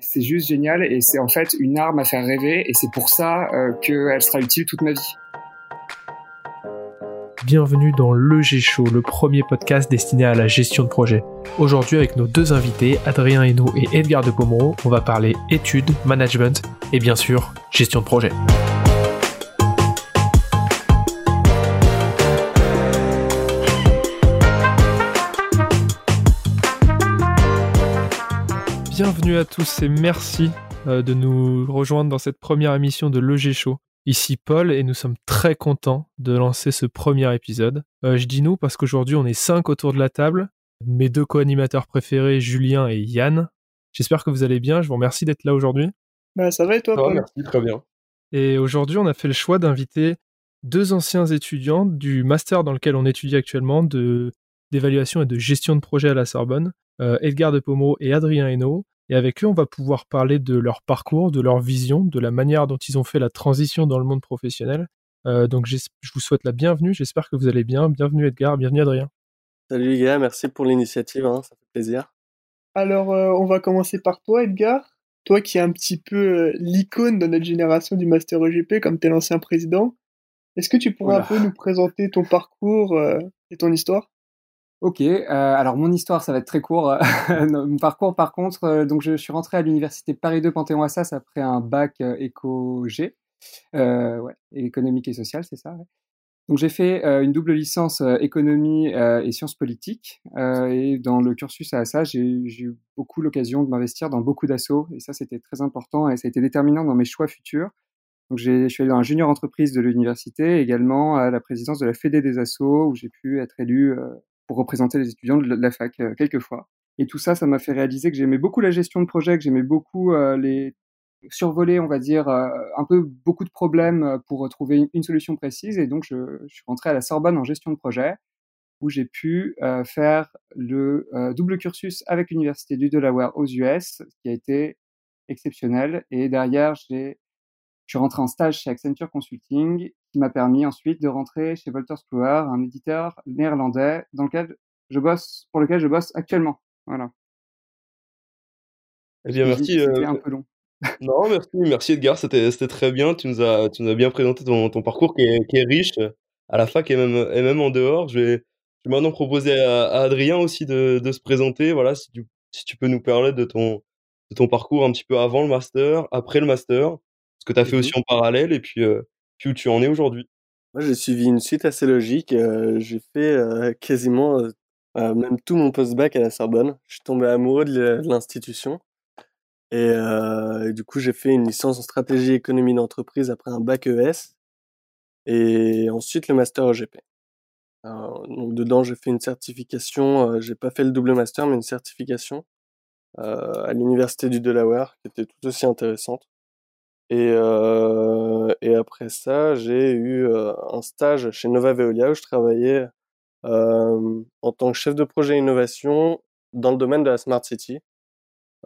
C'est juste génial et c'est en fait une arme à faire rêver et c'est pour ça euh, qu'elle sera utile toute ma vie. Bienvenue dans le G-Show, le premier podcast destiné à la gestion de projet. Aujourd'hui, avec nos deux invités, Adrien Hainaut et Edgar de Pomereau, on va parler études, management et bien sûr, gestion de projet. Bienvenue à tous et merci euh, de nous rejoindre dans cette première émission de Le G-Show. Ici Paul et nous sommes très contents de lancer ce premier épisode. Euh, je dis nous parce qu'aujourd'hui on est cinq autour de la table. Mes deux co-animateurs préférés, Julien et Yann. J'espère que vous allez bien. Je vous remercie d'être là aujourd'hui. Bah, ça va et toi, Paul? Merci, très bien. Et aujourd'hui, on a fait le choix d'inviter deux anciens étudiants du master dans lequel on étudie actuellement de d'évaluation et de gestion de projet à la Sorbonne, euh, Edgar de Pomo et Adrien Hainaut. Et avec eux, on va pouvoir parler de leur parcours, de leur vision, de la manière dont ils ont fait la transition dans le monde professionnel. Euh, donc je vous souhaite la bienvenue, j'espère que vous allez bien. Bienvenue Edgar, bienvenue Adrien. Salut les gars, merci pour l'initiative, hein, ça fait plaisir. Alors euh, on va commencer par toi Edgar. Toi qui es un petit peu euh, l'icône dans notre génération du Master EGP, comme es l'ancien président, est-ce que tu pourrais un peu nous présenter ton parcours et ton histoire? Ok, euh, alors mon histoire, ça va être très court. mon parcours, par contre, euh, donc je, suis rentré à l'université Paris 2 Panthéon-Assas après un bac euh, éco-G, euh, ouais, économique et social, c'est ça. Donc j'ai fait une double licence économie et sciences politiques. et dans le cursus à Assas, j'ai eu beaucoup l'occasion de m'investir dans beaucoup d'assauts. Et ça, c'était très important et ça a été déterminant dans mes choix futurs. Donc je suis allé dans la junior entreprise de l'université, également à la présidence de la Fédé des assos, où j'ai pu être élu pour représenter les étudiants de la fac euh, quelques fois. Et tout ça, ça m'a fait réaliser que j'aimais beaucoup la gestion de projet, que j'aimais beaucoup euh, les survoler, on va dire, euh, un peu beaucoup de problèmes pour trouver une, solution précise. Et donc, je, suis rentré à la Sorbonne en gestion de projet, où j'ai pu faire le double cursus avec l'Université du Delaware aux US, qui a été exceptionnel. Et derrière, j'ai je suis rentré en stage chez Accenture Consulting, qui m'a permis ensuite de rentrer chez Wolters Kluwer, un éditeur néerlandais dans lequel je bosse, pour lequel je bosse actuellement. Voilà. Eh bien, merci. C'était euh... un peu long. non, merci, merci Edgar, c'était très bien. Tu nous as, tu nous as bien présenté ton, ton parcours qui est, qui est, riche à la fac et même, et même en dehors. Je vais, je vais maintenant proposer à, à Adrien aussi de, de, se présenter. Voilà, si tu, si tu peux nous parler de ton, de ton parcours un petit peu avant le master, après le master, que tu as fait aussi en parallèle et puis, euh, puis où tu en es aujourd'hui. Moi, j'ai suivi une suite assez logique. Euh, j'ai fait euh, quasiment même tout mon post-bac à la Sorbonne. Je suis tombé amoureux de l'institution. Et, du coup, j'ai fait une licence en stratégie économie d'entreprise après un bac ES. Et ensuite, le master EGP. donc, dedans, j'ai fait une certification. j'ai pas fait le double master, mais une certification à l'université du Delaware, qui était tout aussi intéressante. Et, euh, et après ça, j'ai eu euh, un stage chez Nova Veolia où je travaillais euh, en tant que chef de projet innovation dans le domaine de la Smart City,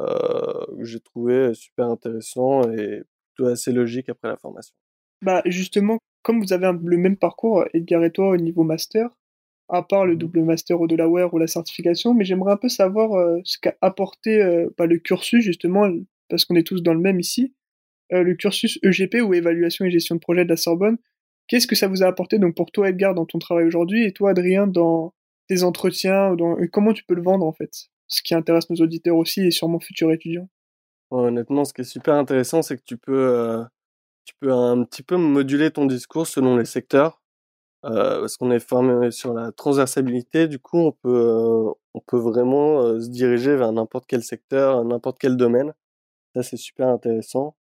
euh, que j'ai trouvé super intéressant et plutôt assez logique après la formation. Bah justement, comme vous avez un, le même parcours, Edgar et toi, au niveau master, à part le mmh. double master au Delaware ou la certification, mais j'aimerais un peu savoir euh, ce qu'a apporté euh, bah, le cursus, justement, parce qu'on est tous dans le même ici, le cursus EGP ou évaluation et gestion de projet de la Sorbonne. Qu'est-ce que ça vous a apporté donc pour toi Edgar dans ton travail aujourd'hui et toi Adrien dans tes entretiens comment tu peux le vendre en fait? Ce qui intéresse nos auditeurs aussi et sûrement futurs étudiants. Honnêtement, ce qui est super intéressant, c'est que tu peux, euh, tu peux un petit peu moduler ton discours selon les secteurs. Euh, parce qu'on est formé sur la transversabilité, du coup, on peut, euh, on peut vraiment euh, se diriger vers n'importe quel secteur, n'importe quel domaine. Ça, c'est super intéressant.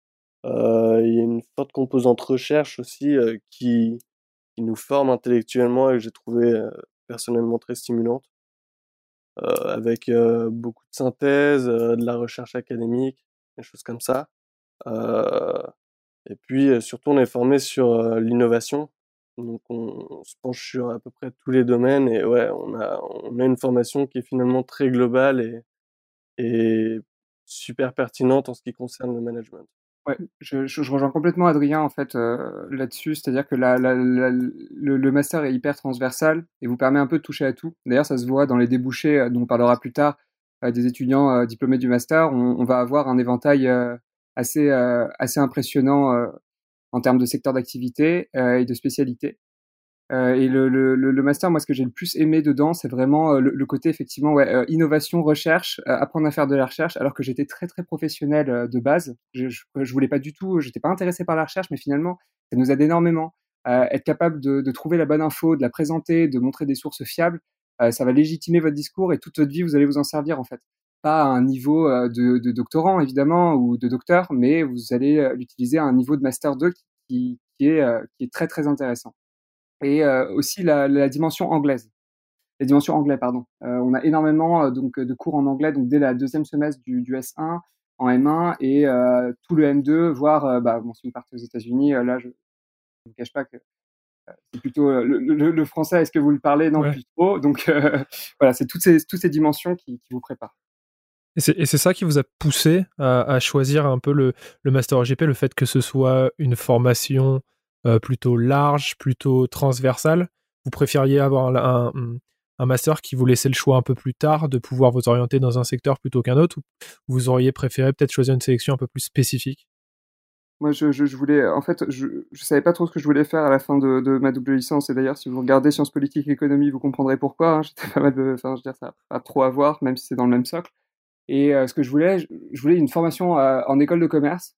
Il y a une forte composante recherche aussi qui, qui nous forme intellectuellement et que j'ai trouvé personnellement très stimulante. avec beaucoup de synthèse, de la recherche académique, des choses comme ça. et puis surtout, on est formé sur l'innovation. Donc on, on, se penche sur à peu près tous les domaines et ouais, on a, on a une formation qui est finalement très globale et, et super pertinente en ce qui concerne le management. Ouais, je, je, je, rejoins complètement Adrien en fait euh, là-dessus, c'est-à-dire que la, la, la, le, le, master est hyper transversal et vous permet un peu de toucher à tout. D'ailleurs, ça se voit dans les débouchés euh, dont on parlera plus tard. des étudiants diplômés du master, on, on, va avoir un éventail assez assez impressionnant en termes de secteur d'activité et de spécialité. Euh, et le, le, le, master, moi, ce que j'ai le plus aimé dedans, c'est vraiment euh, le, côté effectivement ouais, euh, innovation, recherche, apprendre à faire de la recherche, alors que j'étais très très professionnel de base. Je, je, voulais pas du tout, j'étais pas intéressé par la recherche, mais finalement, ça nous aide énormément. être capable de, de, trouver la bonne info, de la présenter, de montrer des sources fiables, ça va légitimer votre discours et toute votre vie, vous allez vous en servir en fait. Pas à un niveau de, de doctorant évidemment ou de docteur, mais vous allez l'utiliser à un niveau de master 2 qui, qui, est, qui est très très intéressant et euh, aussi la, la, dimension anglaise. La dimension anglais, pardon. Euh, on a énormément euh, donc de cours en anglais donc dès la deuxième semestre du, du S1 en M1 et tout le M2, voire bah, bon, si vous partez aux États-Unis, là je ne vous cache pas que c'est plutôt le, le, le, français. Est-ce que vous le parlez? Non, plus trop. Donc voilà, c'est toutes ces toutes ces dimensions qui, qui vous préparent. Et c'est ça qui vous a poussé à, à choisir un peu le, le master GP, le fait que ce soit une formation plutôt large, plutôt transversal Vous préfériez avoir un, un, master qui vous laissait le choix un peu plus tard de pouvoir vous orienter dans un secteur plutôt qu'un autre ou vous auriez préféré peut-être choisir une sélection un peu plus spécifique? Moi, je, voulais, en fait, je, je savais pas trop ce que je voulais faire à la fin de, ma double licence. Et d'ailleurs, si vous regardez sciences politiques et économie, vous comprendrez pourquoi. Hein. J'étais pas mal de, enfin, je veux dire, ça pas trop à voir, même si c'est dans le même socle. Et euh, ce que je voulais, je, voulais une formation euh, en école de commerce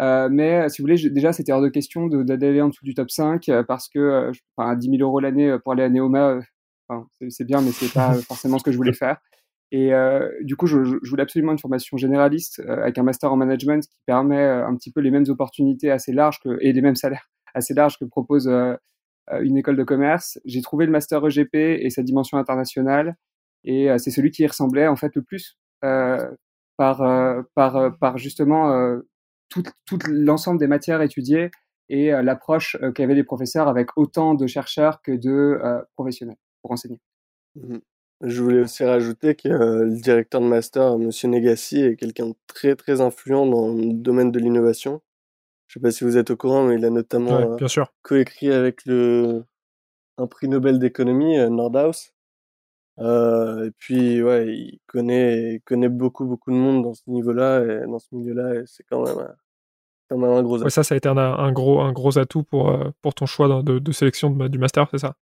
euh, mais si vous voulez, déjà, c'était hors de question d'aller en dessous du top 5 euh, parce que euh, enfin, 10 000 euros l'année pour aller à Neoma, c'est bien, mais c'est pas forcément ce que je voulais faire. Et du coup, je, voulais absolument une formation généraliste avec un master en management qui permet un petit peu les mêmes opportunités assez larges et les mêmes salaires assez larges que propose une école de commerce. J'ai trouvé le master EGP et sa dimension internationale, et c'est celui qui y ressemblait en fait le plus par, par, par justement tout, l'ensemble des matières étudiées et euh, l'approche euh, qu'avaient les professeurs avec autant de chercheurs que de euh, professionnels pour enseigner. Mmh Je voulais aussi rajouter que le directeur de master, M. Negassi, est quelqu'un de très très influent dans le domaine de l'innovation. Je ne sais pas si vous êtes au courant, mais il a notamment coécrit avec le, un prix Nobel d'économie, Nordhaus. Euh, et puis, ouais, il connaît, il connaît beaucoup, beaucoup de monde dans ce niveau-là et dans ce milieu-là, et c'est quand même, quand même un gros atout. Ouais, ça, ça a été un, un, gros, un gros atout pour, euh, pour ton choix de, de sélection du master, c'est ça?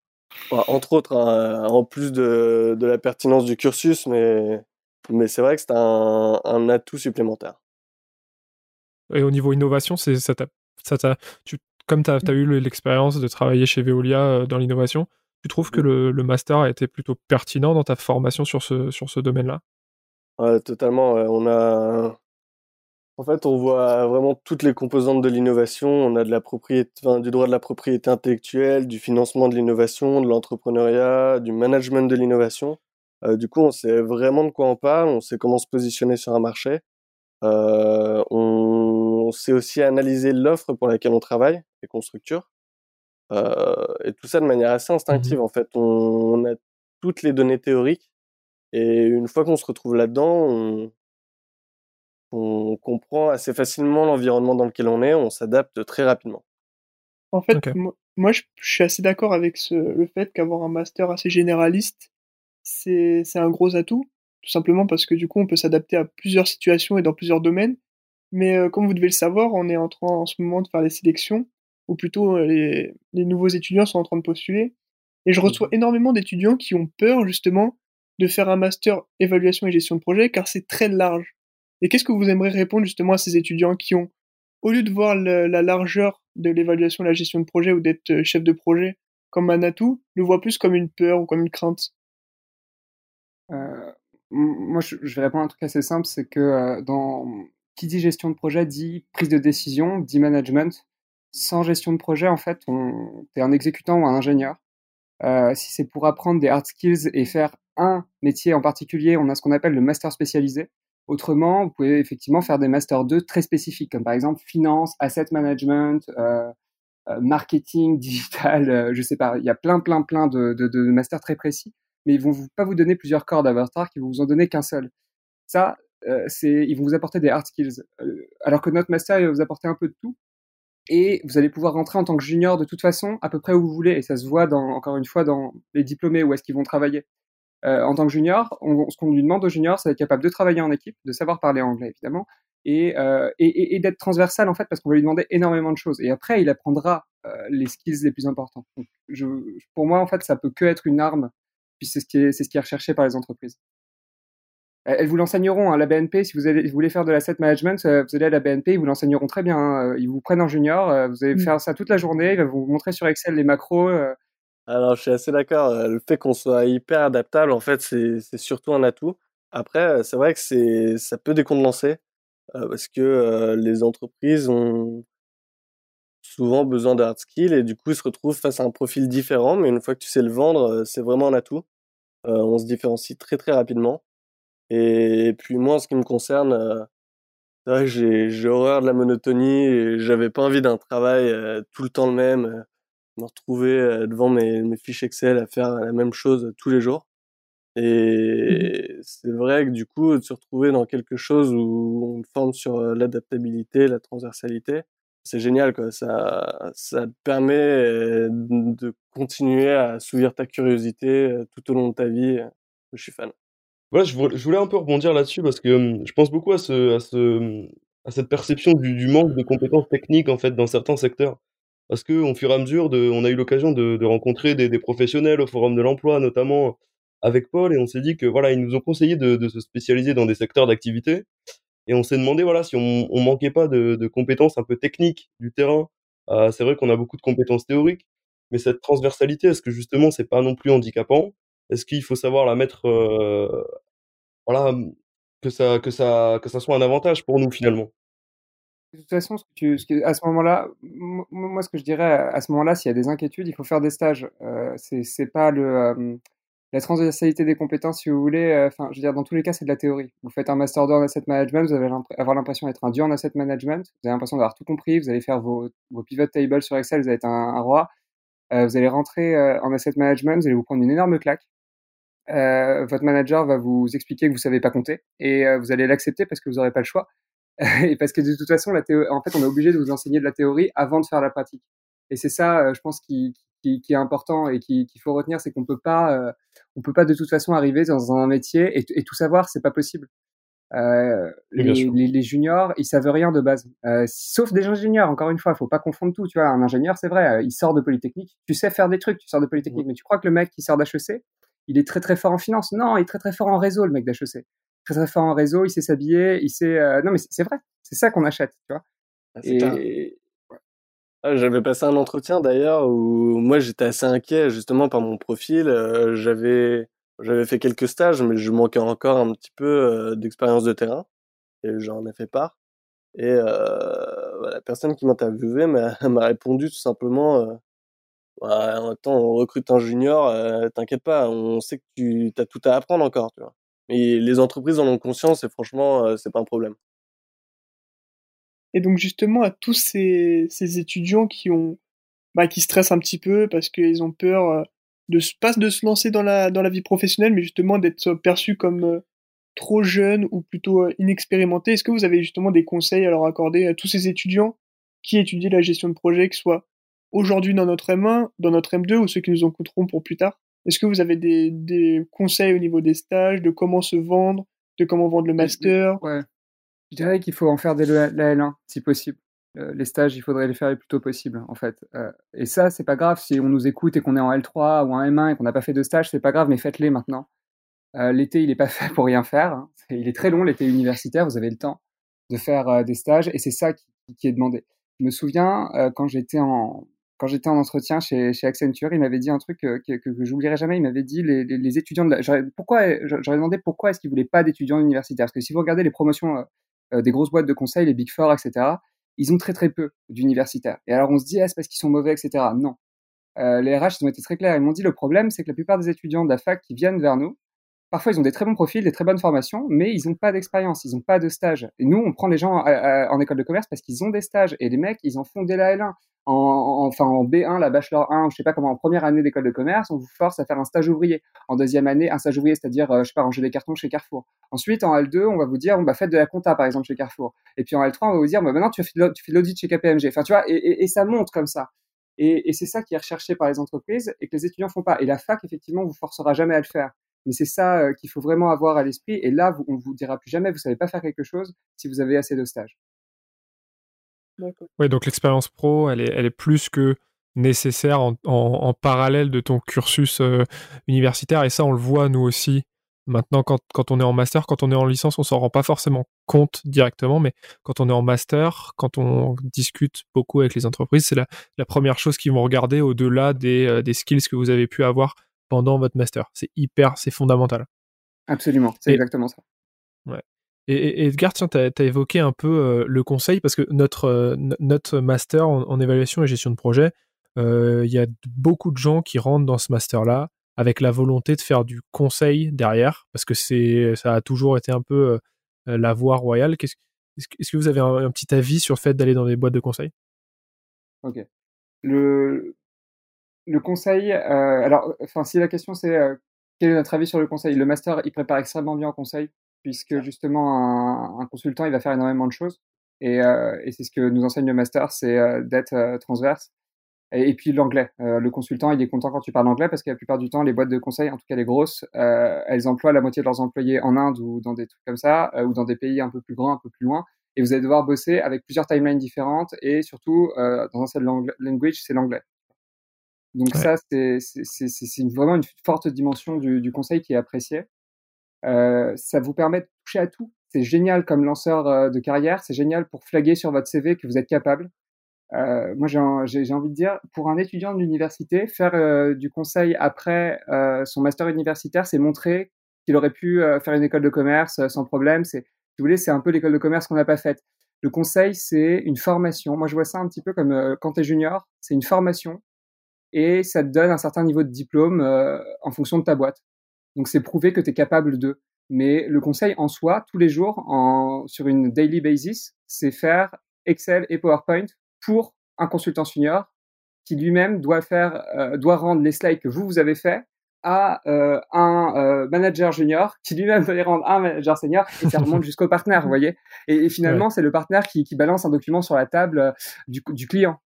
Entre autres, hein, en plus de, de la pertinence du cursus, mais, mais c'est vrai que c'est un, un atout supplémentaire. Et au niveau innovation, c'est ça, ça tu, comme tu as, as, eu l'expérience de travailler chez Veolia euh, dans l'innovation, tu trouves que le, le, master a été plutôt pertinent dans ta formation sur ce, sur ce domaine-là? Ouais, Totalement. On a... En fait, on voit vraiment toutes les composantes de l'innovation. On a de la propriété, enfin, du droit de la propriété intellectuelle, du financement de l'innovation, de l'entrepreneuriat, du management de l'innovation. Euh, du coup, on sait vraiment de quoi on parle, on sait comment se positionner sur un marché. Euh, on, on sait aussi analyser l'offre pour laquelle on travaille et qu'on structure. Euh, et tout ça de manière assez instinctive, mmh en fait. On, a toutes les données théoriques. Et une fois qu'on se retrouve là-dedans, on, on comprend assez facilement l'environnement dans lequel on est, on s'adapte très rapidement. En fait, moi, je, suis assez d'accord avec ce, le fait qu'avoir un master assez généraliste, c'est un gros atout, tout simplement parce que du coup, on peut s'adapter à plusieurs situations et dans plusieurs domaines. Mais euh, comme vous devez le savoir, on est en train en ce moment de faire des sélections ou plutôt euh, les, les, nouveaux étudiants sont en train de postuler. Et je reçois mmh. énormément d'étudiants qui ont peur justement de faire un master évaluation et gestion de projet car c'est très large. Et qu'est-ce que vous aimeriez répondre justement à ces étudiants qui ont, au lieu de voir la largeur de l'évaluation et la gestion de projet ou d'être euh, chef de projet comme un atout, le voient plus comme une peur ou comme une crainte? Euh, Moi, je, vais répondre à un truc assez simple, c'est que euh, dans qui dit gestion de projet dit prise de décision, dit management sans gestion de projet, en fait, on, es un exécutant ou un ingénieur. Si c'est pour apprendre des hard skills et faire un métier en particulier, on a ce qu'on appelle le master spécialisé. Autrement, vous pouvez effectivement faire des masters 2 très spécifiques, comme par exemple finance, asset management, euh, euh marketing, digital, euh, je sais pas. Il y a plein, plein, plein de, masters très précis, mais ils vont pas vous donner plusieurs cordes à arc, ils vont vous en donner qu'un seul. Ça, euh, c'est, ils vont vous apporter des hard skills. alors que notre master, il va vous apporter un peu de tout et vous allez pouvoir rentrer en tant que junior de toute façon à peu près où vous voulez et ça se voit encore une fois dans les diplômés où est-ce qu'ils vont travailler. En tant que junior, ce qu'on lui demande au junior, c'est d'être capable de travailler en équipe, de savoir parler anglais évidemment, et, et, et d'être transversal en fait, parce qu'on va lui demander énormément de choses. Et après, il apprendra les skills les plus importants. Donc, je, pour moi, en fait, ça peut que être une arme, puis c'est ce qui est, c'est ce qui est recherché par les entreprises. Elles vous l'enseigneront à hein, la BNP. Si vous, allez, vous voulez faire de l'asset management, euh, vous allez à la BNP, ils vous l'enseigneront très bien. Hein. Ils vous prennent en junior, euh, vous allez mmh. faire ça toute la journée, ils vont vous montrer sur Excel les macros. Euh. Alors, je suis assez d'accord. Le fait qu'on soit hyper adaptable, en fait, c'est surtout un atout. Après, c'est vrai que c'est ça peut décontenancer parce que les entreprises ont souvent besoin de skills et du coup, ils se retrouvent face à un profil différent. Mais une fois que tu sais le vendre, c'est vraiment un atout. on se différencie très très rapidement. Et puis moi, en ce qui me concerne, euh, j'ai, horreur de la monotonie j'avais pas envie d'un travail euh, tout le temps le même, euh, me retrouver euh, devant mes, mes fiches Excel à faire la même chose tous les jours. Mmh et c'est vrai que du coup, de se retrouver dans quelque chose où on forme sur l'adaptabilité, la transversalité, c'est génial quoi. Ça, ça te permet de continuer à assouvir ta curiosité tout au long de ta vie. Je suis fan. Voilà, je voulais un peu rebondir là-dessus parce que, je pense beaucoup à ce à ce, à cette perception du du manque de compétences techniques, en fait, dans certains secteurs. Parce qu'au fur et à mesure de on a eu l'occasion de de rencontrer des des professionnels au forum de l'emploi, notamment avec Paul et on s'est dit que, voilà, ils nous ont conseillé de de se spécialiser dans des secteurs d'activité et on s'est demandé, voilà, si on on manquait pas de de compétences un peu techniques du terrain. Heu, c'est vrai qu'on a beaucoup de compétences théoriques, mais cette transversalité, est-ce que justement c'est pas non plus handicapant? Est-ce qu'il faut savoir la mettre, euh, voilà, que ça, que ça, que ça soit un avantage pour nous finalement? De toute façon, à ce moment-là, moi, ce que je dirais à ce moment-là, s'il y a des inquiétudes, il faut faire des stages. Euh, c'est pas le euh, la transversalité des compétences, si vous voulez. Euh, enfin, je veux dire, dans tous les cas, c'est de la théorie. Vous faites un master 2 en asset management, vous allez avoir l'impression d'être un dieu en asset management. Vous avez l'impression d'avoir tout compris. Vous allez faire vos, pivot tables sur Excel, vous allez être un, roi. vous allez rentrer en asset management, vous allez vous prendre une énorme claque euh, votre manager va vous expliquer que vous savez pas compter et euh, vous allez l'accepter parce que vous n'aurez pas le choix et parce que de toute façon, la en fait, on est obligé de vous enseigner de la théorie avant de faire la pratique. Et c'est ça, euh, je pense, qui, qui, qui, est important et qu'il faut retenir, c'est qu'on peut pas, euh, on peut pas de toute façon arriver dans un métier et, et tout savoir, c'est pas possible. Euh, les, les, les, juniors, ils savent rien de base, euh, sauf des ingénieurs. Encore une fois, faut pas confondre tout. Tu vois, un ingénieur, c'est vrai, il sort de Polytechnique. Tu sais faire des trucs, tu sors de Polytechnique, mais tu crois que le mec qui sort d'HEC, il est très très fort en finance. Non, il est très très fort en réseau, le mec d'HEC. Très très fort en réseau, il sait s'habiller, il sait. Euh, non, mais c'est vrai, c'est ça qu'on achète, tu vois. Ah, et... Ah, j'avais passé un entretien d'ailleurs où moi j'étais assez inquiet justement par mon profil. Euh, j'avais j'avais fait quelques stages, mais je manquais encore un petit peu euh, d'expérience de terrain et j'en ai fait part. Et la personne qui m'interviewait m'a répondu tout simplement bah, en temps, on recrute un junior, euh, t'inquiète pas, on sait que tu as tout à apprendre encore, tu vois. Les entreprises en ont conscience et franchement, euh, c'est pas un problème. Et donc justement, à tous ces, étudiants qui ont, bah, qui stressent un petit peu parce qu'ils ont peur euh, de pas de se lancer dans la vie professionnelle, mais justement d'être perçus comme trop jeunes ou plutôt inexpérimentés. Est-ce que vous avez justement des conseils à leur accorder à tous ces étudiants qui étudient la gestion de projet, que ce soit aujourd'hui dans notre M1, dans notre M2 ou ceux qui nous en coûteront pour plus tard? Est-ce que vous avez des, des, conseils au niveau des stages, de comment se vendre, de comment vendre le master? Ouais. Je dirais qu'il faut en faire dès la L1, si possible. Euh, les stages, il faudrait les faire le plus tôt possible, en fait. Euh, et ça, c'est pas grave si on nous écoute et qu'on est en L3 ou en M1 et qu'on n'a pas fait de stage, c'est pas grave, mais faites-les maintenant. Euh, l'été, il est pas fait pour rien faire. Hein. Il est très long, l'été universitaire, vous avez le temps de faire des stages et c'est ça qui, qui, est demandé. Je me souviens, quand j'étais en, quand j'étais en entretien chez, Accenture, il m'avait dit un truc que, que, j'oublierai jamais. Il m'avait dit les, étudiants de la, pourquoi j'aurais demandé pourquoi est-ce qu'ils voulaient pas d'étudiants universitaires? Parce que si vous regardez les promotions euh, euh, des grosses boîtes de conseil, les Big Four, etc., ils ont très très peu d'universitaires. Et alors on se dit ah, c'est parce qu'ils sont mauvais, etc. Non. Euh, les RH ils ont été très clairs. Ils m'ont dit le problème c'est que la plupart des étudiants de la fac qui viennent vers nous, parfois ils ont des très bons profils, des très bonnes formations, mais ils n'ont pas d'expérience, ils n'ont pas de stage. Et nous on prend les gens en école de commerce parce qu'ils ont des stages et les mecs ils en font dès la L1 en, enfin en B1, la bachelor 1, je sais pas comment, en première année d'école de commerce, on vous force à faire un stage ouvrier. En deuxième année, un stage ouvrier, c'est-à-dire, euh, je sais pas, ranger des cartons chez Carrefour. Ensuite, en L2, on va vous dire, on va faire de la compta, par exemple, chez Carrefour. Et puis en L3, on va vous dire, bah, maintenant, tu fais de l'audit chez KPMG. Enfin, tu vois, et ça monte comme ça. Et, et c'est ça qui est recherché par les entreprises et que les étudiants font pas. Et la fac, effectivement, vous forcera jamais à le faire. Mais c'est ça qu'il faut vraiment avoir à l'esprit. Et là, on vous dira plus jamais, vous savez pas faire quelque chose si vous avez assez de stages. Oui, donc l'expérience pro, elle est, elle est plus que nécessaire en, parallèle de ton cursus euh, universitaire. Et ça, on le voit nous aussi maintenant quand, quand, on est en master. Quand on est en licence, on s'en rend pas forcément compte directement, mais quand on est en master, quand on discute beaucoup avec les entreprises, c'est la, la, première chose qu'ils vont regarder au-delà des, euh, des, skills que vous avez pu avoir pendant votre master. C'est hyper, c'est fondamental. Absolument, c'est exactement ça. Ouais. Et, Edgar, tiens, tu as, évoqué un peu euh, le conseil, parce que notre, notre master en, évaluation et gestion de projet, euh, il y a beaucoup de gens qui rentrent dans ce master-là avec la volonté de faire du conseil derrière, parce que c'est ça a toujours été un peu euh, la voie royale. Est-ce est que vous avez un, petit avis sur le fait d'aller dans des boîtes de conseil? Ok. Le, le conseil, alors, enfin, si la question c'est quel est notre avis sur le conseil, le master, il prépare extrêmement bien en conseil puisque justement un, consultant il va faire énormément de choses et, euh, et c'est ce que nous enseigne le master, c'est euh, d'être euh, transverse. Et, puis l'anglais, le consultant il est content quand tu parles anglais parce que la plupart du temps les boîtes de conseil, en tout cas les grosses, elles emploient la moitié de leurs employés en Inde ou dans des trucs comme ça ou dans des pays un peu plus grands, un peu plus loin. Et vous allez devoir bosser avec plusieurs timelines différentes et surtout dans un seul language, c'est l'anglais. Donc ça, c'est vraiment une forte dimension du, du conseil qui est appréciée. Euh, ça vous permet de toucher à tout. C'est génial comme lanceur euh, de carrière, c'est génial pour flaguer sur votre CV que vous êtes capable. Euh, moi, j'ai envie de dire, pour un étudiant de l'université, faire euh, du conseil après euh, son master universitaire, c'est montrer qu'il aurait pu faire une école de commerce sans problème. C'est, si vous voulez, c'est un peu l'école de commerce qu'on n'a pas faite. Le conseil, c'est une formation. Moi, je vois ça un petit peu comme quand tu es junior, c'est une formation et ça te donne un certain niveau de diplôme en fonction de ta boîte. Donc c'est prouver que tu es capable de. Mais le conseil en soi, tous les jours, en, sur une daily basis, c'est faire Excel et PowerPoint pour un consultant senior qui lui-même doit faire, euh, doit rendre les slides que vous vous avez fait à euh, un euh, manager junior qui lui-même doit les rendre à un manager senior et ça remonte jusqu'au partenaire, vous voyez. Et, finalement, c'est le partenaire qui, qui, balance un document sur la table du, du client.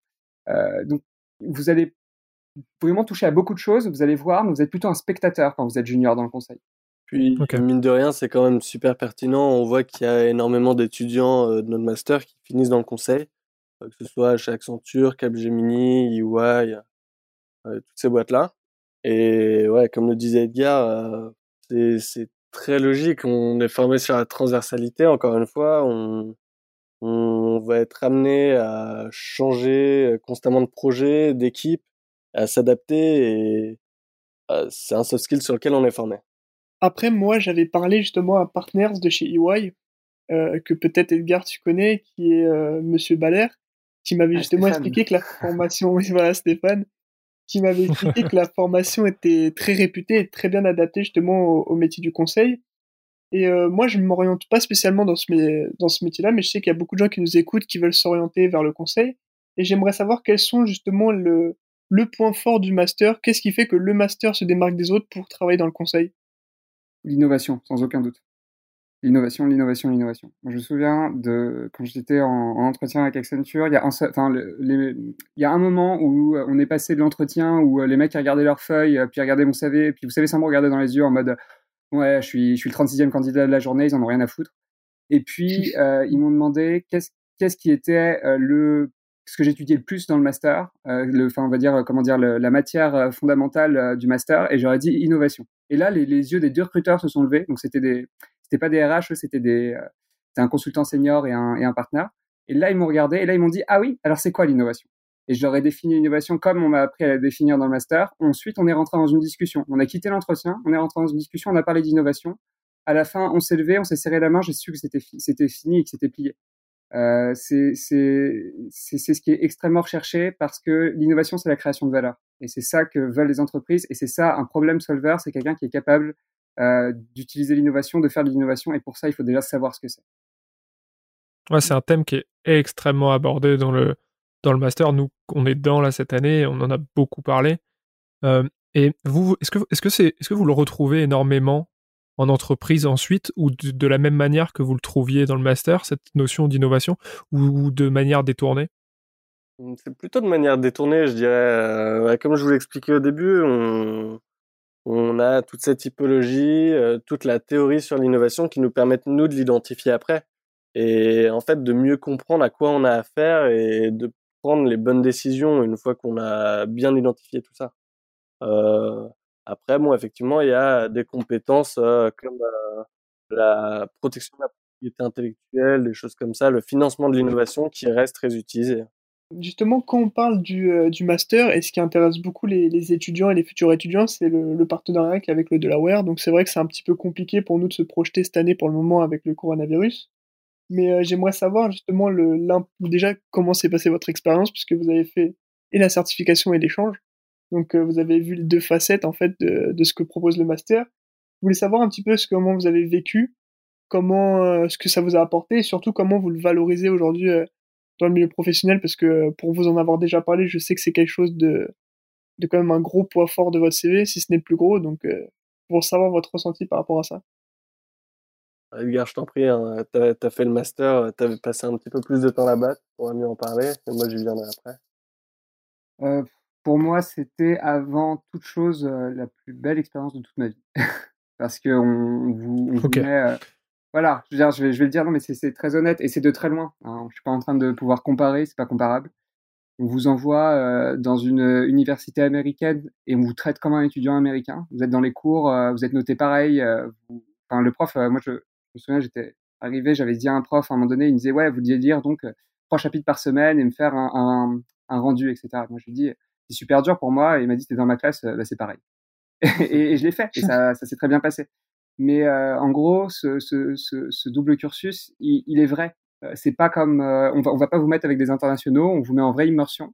donc, vous allez vraiment toucher à beaucoup de choses. Vous allez voir, mais vous êtes plutôt un spectateur quand vous êtes junior dans le conseil. Puis, mine de rien, c'est quand même super pertinent. On voit qu'il y a énormément d'étudiants euh, de notre master qui finissent dans le conseil, euh, que ce soit chez Accenture, Capgemini, EY, euh, toutes ces boîtes-là. Et ouais, comme le disait Edgar, c'est très logique. On est formé sur la transversalité. Encore une fois, on, on va être amené à changer constamment de projet, d'équipe à s'adapter et euh, c'est un soft skill sur lequel on est formé. Après, moi, j'avais parlé justement à Partners de chez EY, euh, que peut-être Edgar tu connais, qui est euh, Monsieur Baller, qui m'avait ah, justement expliqué que la formation, oui, voilà Stéphane, qui m'avait expliqué que la formation était très réputée et très bien adaptée justement au, métier du conseil. Et euh, moi, je ne m'oriente pas spécialement dans ce, dans ce métier-là, mais je sais qu'il y a beaucoup de gens qui nous écoutent qui veulent s'orienter vers le conseil. Et j'aimerais savoir quels sont justement le, le point fort du master Qu'est-ce qui fait que le master se démarque des autres pour travailler dans le conseil? L'innovation, sans aucun doute. L'innovation, l'innovation, l'innovation. je me souviens de quand j'étais en, entretien avec Accenture, il y, a un, enfin, il y a un moment où euh, on est passé de l'entretien où euh, les mecs regardaient leurs feuilles, euh, puis regardaient mon CV, puis vous savez, ça me regardait dans les yeux en mode Ouais, je suis, je suis le 36e candidat de la journée, ils en ont rien à foutre. Et puis, ils m'ont demandé qu'est-ce qu'est-ce qui était le ce que j'étudiais le plus dans le master, euh, enfin on va dire comment dire la matière euh, fondamentale euh, du master, et j'aurais dit innovation. Et là, les, yeux des deux recruteurs se sont levés. Donc c'était des, pas des RH, c'était des, euh, un consultant senior et un, et un partenaire. Et là, ils m'ont regardé et là ils m'ont dit ah oui, alors c'est quoi l'innovation? Et je leur ai défini l'innovation comme on m'a appris à la définir dans le master. Ensuite, on est rentré dans une discussion. On a quitté l'entretien, on est rentré dans une discussion, on a parlé d'innovation. À la fin, on s'est levé, on s'est serré la main, j'ai su que c'était, c'était fini et que c'était plié. Euh, c'est ce qui est extrêmement recherché parce que l'innovation, c'est la création de valeur. Et c'est ça que veulent les entreprises. Et c'est ça, un problème solver, c'est quelqu'un qui est capable euh, d'utiliser l'innovation, de faire de l'innovation. Et pour ça, il faut déjà savoir ce que c'est. Ouais, c'est un thème qui est extrêmement abordé dans le, dans le master. Nous, on est dedans là cette année, on en a beaucoup parlé. Euh, et vous, est-ce que, est-ce que c'est, est-ce que vous le retrouvez énormément en entreprise ensuite ou de, la même manière que vous le trouviez dans le master, cette notion d'innovation, ou, de manière détournée? C'est plutôt de manière détournée, je dirais. Euh, comme je vous l'expliquais au début, on, on a toute cette typologie, euh, toute la théorie sur l'innovation qui nous permettent, nous, de l'identifier après. Et en fait, de mieux comprendre à quoi on a affaire et de prendre les bonnes décisions une fois qu'on a bien identifié tout ça. Euh, après, bon, effectivement, il y a des compétences euh, comme euh, la protection de la propriété intellectuelle, des choses comme ça, le financement de l'innovation qui reste très utilisé. Justement, quand on parle du, euh, du master, et ce qui intéresse beaucoup les, étudiants et les futurs étudiants, c'est le, le partenariat avec le Delaware. Donc c'est vrai que c'est un petit peu compliqué pour nous de se projeter cette année pour le moment avec le coronavirus. Mais j'aimerais savoir justement le, déjà comment s'est passée votre expérience, puisque vous avez fait et la certification et l'échange. Donc euh, vous avez vu les deux facettes en fait de, de, ce que propose le master. Vous voulez savoir un petit peu ce, comment vous avez vécu, comment ce que ça vous a apporté, et surtout comment vous le valorisez aujourd'hui dans le milieu professionnel parce que pour vous en avoir déjà parlé, je sais que c'est quelque chose de, de quand même un gros poids fort de votre CV, si ce n'est le plus gros. Donc, euh, pour savoir votre ressenti par rapport à ça. Edgar, je t'en prie, hein, tu as, fait le master, tu avais passé un petit peu plus de temps là-bas, pour mieux en parler, et moi j'y viendrai après. Euh, pour moi, c'était avant toute chose euh, la plus belle expérience de toute ma vie. Parce qu'on vous, on vous met voilà, je, veux dire, je, vais, je vais le dire, non, mais c'est très honnête et c'est de très loin. Hein. Je suis pas en train de pouvoir comparer, c'est pas comparable. On vous envoie euh, dans une université américaine et on vous traite comme un étudiant américain. Vous êtes dans les cours, euh, vous êtes noté pareil. Euh, enfin, le prof, moi, je, je, me souviens, j'étais arrivé, j'avais dit à un prof à un moment donné, il me disait, ouais, vous deviez lire donc trois chapitres par semaine et me faire un, un, un rendu, etc. Moi, je lui dis, c'est super dur pour moi. Et il m'a dit, t'es dans ma classe, bah, c'est pareil. et, je l'ai fait et ça, ça s'est très bien passé. Mais euh, en gros, ce, ce, ce, ce, double cursus, il, est vrai. Euh, c'est pas comme euh, on va on va pas vous mettre avec des internationaux, on vous met en vraie immersion.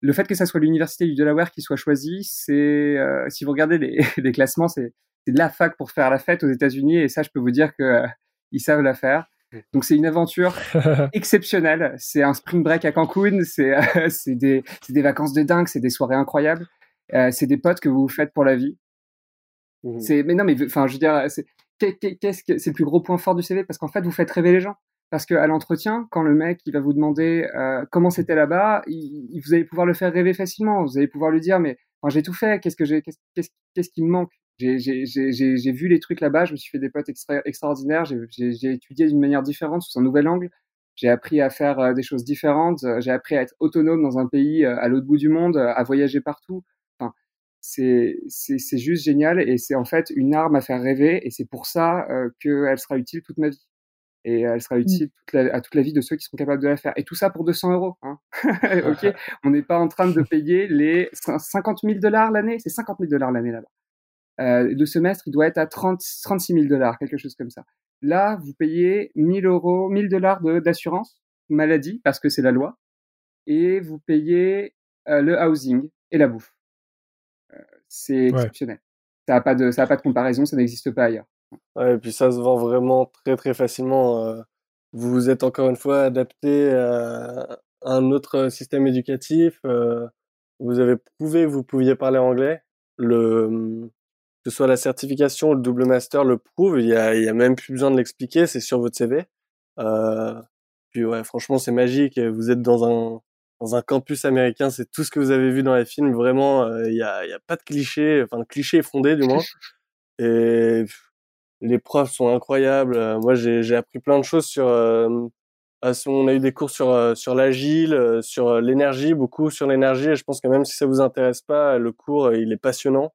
Le fait que ça soit l'université du Delaware qui soit choisie, c'est si vous regardez les, les classements, c'est de la fac pour faire la fête aux États-Unis et ça, je peux vous dire que ils savent la faire. Donc c'est une aventure exceptionnelle. C'est un spring break à Cancun, c'est c'est des, des vacances de dingue, c'est des soirées incroyables. Euh, c'est des potes que vous faites pour la vie. Mmh c'est, mais non, mais enfin, je veux dire, c'est, qu'est-ce que c'est le plus gros point fort du CV parce qu'en fait, vous faites rêver les gens. Parce qu'à l'entretien, quand le mec il va vous demander euh, comment c'était là-bas, il, vous allez pouvoir le faire rêver facilement. Vous allez pouvoir lui dire mais j'ai tout fait. Qu'est-ce que j'ai qu'est-ce, qu'est-ce, qui me manque? J'ai, vu les trucs là-bas. Je me suis fait des potes extra, extraordinaires. J'ai, étudié d'une manière différente, sous un nouvel angle. J'ai appris à faire euh, des choses différentes. J'ai appris à être autonome dans un pays euh, à l'autre bout du monde, à voyager partout c'est c'est juste génial et c'est en fait une arme à faire rêver et c'est pour ça euh, qu'elle sera utile toute ma vie et elle sera mmh. utile toute la, à toute la vie de ceux qui seront capables de la faire et tout ça pour 200 euros hein. ok on n'est pas en train de payer les 50 000 dollars l'année c'est 50 000 dollars l'année là-bas euh, le semestre il doit être à 30 36 000 dollars quelque chose comme ça là vous payez 1000 euros 1000 dollars d'assurance maladie parce que c'est la loi et vous payez euh, le housing et la bouffe c'est exceptionnel. Ça n'a pas de, ça a pas de comparaison, ça n'existe pas ailleurs. Ouais, et puis ça se vend vraiment très très facilement. Euh. Vous êtes encore une fois adapté à un autre système éducatif. Euh. Vous avez prouvé que vous pouviez parler anglais. Le, que ce soit la certification ou le double master le prouve. Il y a, il y a même plus besoin de l'expliquer, c'est sur votre CV. Euh, puis ouais, franchement, c'est magique. Vous êtes dans un, dans un campus américain, c'est tout ce que vous avez vu dans les films. Vraiment, il euh, n'y a, y a pas de clichés, enfin le cliché est fondé du moins. Et les profs sont incroyables. Euh, moi, j'ai appris plein de choses sur. Euh, on a eu des cours sur sur l'agile, sur l'énergie, beaucoup sur l'énergie. Et je pense que même si ça vous intéresse pas, le cours il est passionnant.